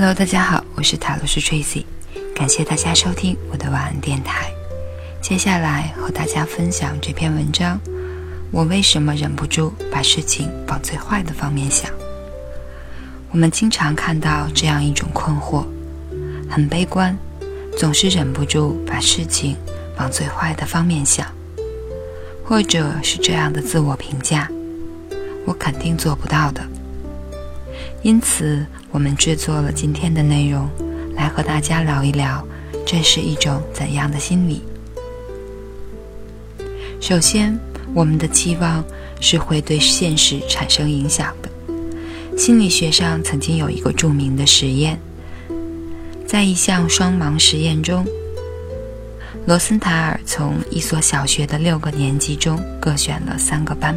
Hello，大家好，我是塔罗斯 Tracy，感谢大家收听我的晚安电台。接下来和大家分享这篇文章：我为什么忍不住把事情往最坏的方面想？我们经常看到这样一种困惑，很悲观，总是忍不住把事情往最坏的方面想，或者是这样的自我评价：我肯定做不到的。因此，我们制作了今天的内容，来和大家聊一聊，这是一种怎样的心理。首先，我们的期望是会对现实产生影响的。心理学上曾经有一个著名的实验，在一项双盲实验中，罗森塔尔从一所小学的六个年级中各选了三个班。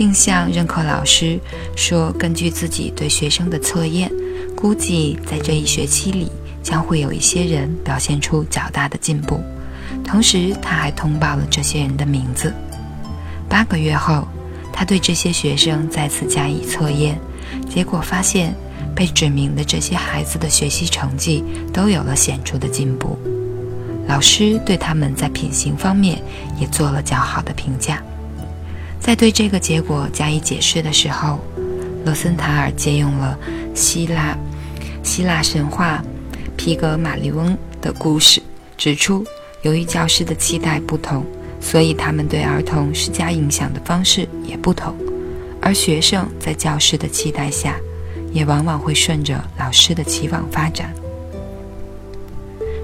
并向任课老师说：“根据自己对学生的测验，估计在这一学期里将会有一些人表现出较大的进步。同时，他还通报了这些人的名字。八个月后，他对这些学生再次加以测验，结果发现被指名的这些孩子的学习成绩都有了显著的进步。老师对他们在品行方面也做了较好的评价。”在对这个结果加以解释的时候，罗森塔尔借用了希腊希腊神话皮格马利翁的故事，指出，由于教师的期待不同，所以他们对儿童施加影响的方式也不同，而学生在教师的期待下，也往往会顺着老师的期望发展。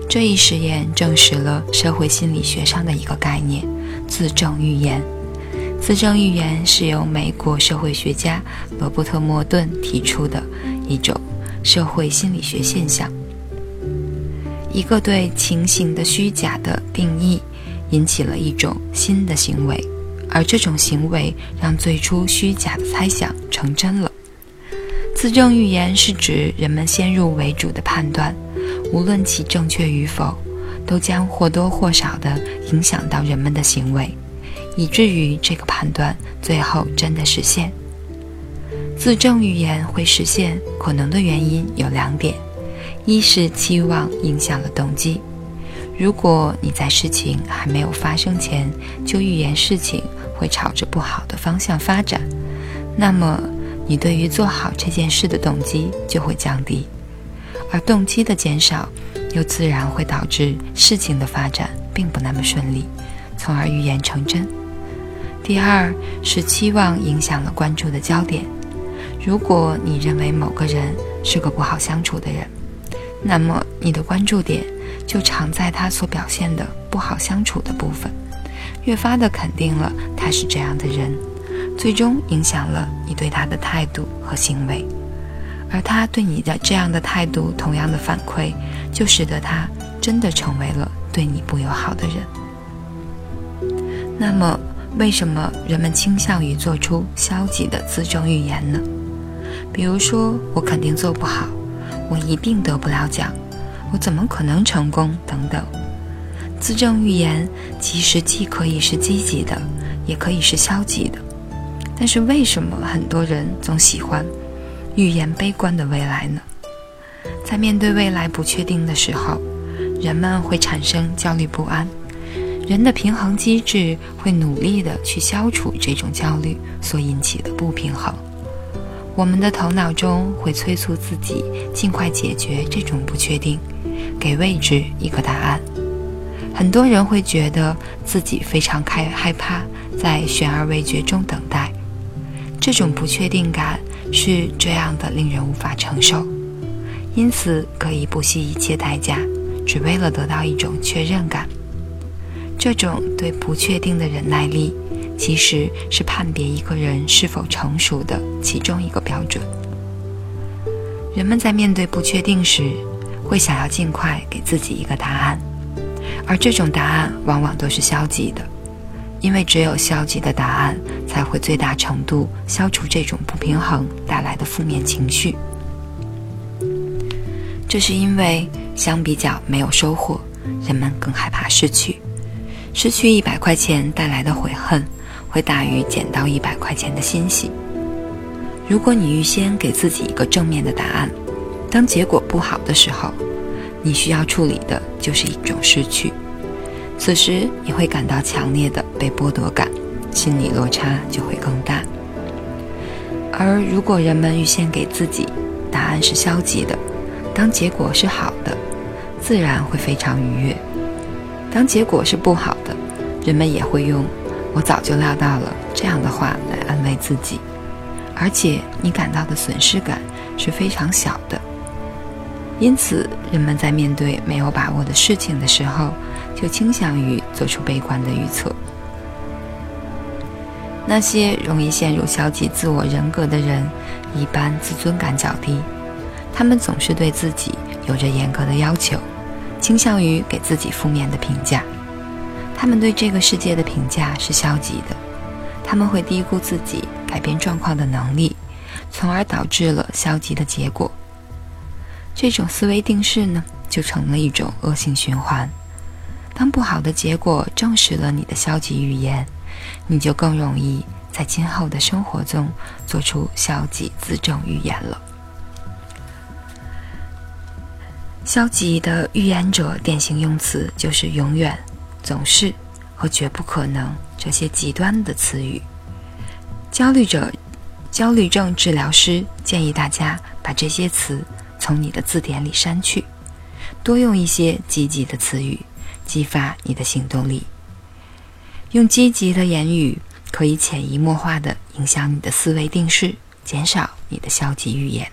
这一实验证实了社会心理学上的一个概念——自证预言。自证预言是由美国社会学家罗伯特·莫顿提出的一种社会心理学现象。一个对情形的虚假的定义，引起了一种新的行为，而这种行为让最初虚假的猜想成真了。自证预言是指人们先入为主的判断，无论其正确与否，都将或多或少地影响到人们的行为。以至于这个判断最后真的实现。自证预言会实现可能的原因有两点：一是期望影响了动机。如果你在事情还没有发生前就预言事情会朝着不好的方向发展，那么你对于做好这件事的动机就会降低，而动机的减少又自然会导致事情的发展并不那么顺利，从而预言成真。第二是期望影响了关注的焦点。如果你认为某个人是个不好相处的人，那么你的关注点就常在他所表现的不好相处的部分，越发的肯定了他是这样的人，最终影响了你对他的态度和行为。而他对你的这样的态度同样的反馈，就使得他真的成为了对你不友好的人。那么。为什么人们倾向于做出消极的自证预言呢？比如说，我肯定做不好，我一定得不了奖，我怎么可能成功等等。自证预言其实既可以是积极的，也可以是消极的。但是为什么很多人总喜欢预言悲观的未来呢？在面对未来不确定的时候，人们会产生焦虑不安。人的平衡机制会努力地去消除这种焦虑所引起的不平衡。我们的头脑中会催促自己尽快解决这种不确定，给未知一个答案。很多人会觉得自己非常害害怕在悬而未决中等待，这种不确定感是这样的令人无法承受，因此可以不惜一切代价，只为了得到一种确认感。这种对不确定的忍耐力，其实是判别一个人是否成熟的其中一个标准。人们在面对不确定时，会想要尽快给自己一个答案，而这种答案往往都是消极的，因为只有消极的答案才会最大程度消除这种不平衡带来的负面情绪。这是因为相比较没有收获，人们更害怕失去。失去一百块钱带来的悔恨，会大于捡到一百块钱的欣喜。如果你预先给自己一个正面的答案，当结果不好的时候，你需要处理的就是一种失去。此时你会感到强烈的被剥夺感，心理落差就会更大。而如果人们预先给自己答案是消极的，当结果是好的，自然会非常愉悦；当结果是不好，人们也会用“我早就料到了”这样的话来安慰自己，而且你感到的损失感是非常小的。因此，人们在面对没有把握的事情的时候，就倾向于做出悲观的预测。那些容易陷入消极自我人格的人，一般自尊感较低，他们总是对自己有着严格的要求，倾向于给自己负面的评价。他们对这个世界的评价是消极的，他们会低估自己改变状况的能力，从而导致了消极的结果。这种思维定式呢，就成了一种恶性循环。当不好的结果证实了你的消极预言。你就更容易在今后的生活中做出消极自证预言了。消极的预言者典型用词就是“永远”“总是”和“绝不可能”这些极端的词语。焦虑者、焦虑症治疗师建议大家把这些词从你的字典里删去，多用一些积极的词语，激发你的行动力。用积极的言语，可以潜移默化的影响你的思维定势，减少你的消极预言。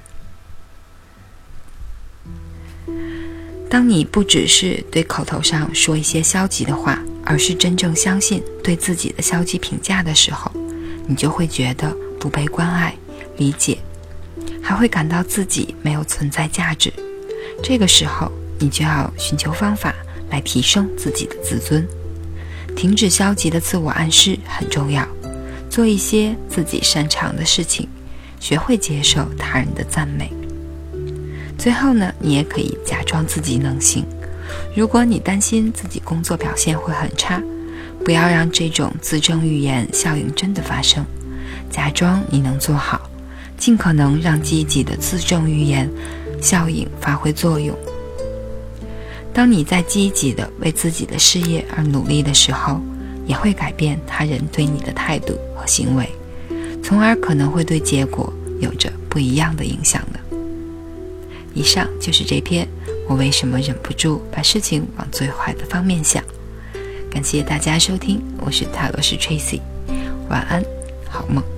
当你不只是对口头上说一些消极的话，而是真正相信对自己的消极评价的时候，你就会觉得不被关爱、理解，还会感到自己没有存在价值。这个时候，你就要寻求方法来提升自己的自尊。停止消极的自我暗示很重要，做一些自己擅长的事情，学会接受他人的赞美。最后呢，你也可以假装自己能行。如果你担心自己工作表现会很差，不要让这种自证预言效应真的发生，假装你能做好，尽可能让积极的自证预言效应发挥作用。当你在积极的为自己的事业而努力的时候，也会改变他人对你的态度和行为，从而可能会对结果有着不一样的影响的。以上就是这篇我为什么忍不住把事情往最坏的方面想。感谢大家收听，我是塔罗斯 Tracy，晚安，好梦。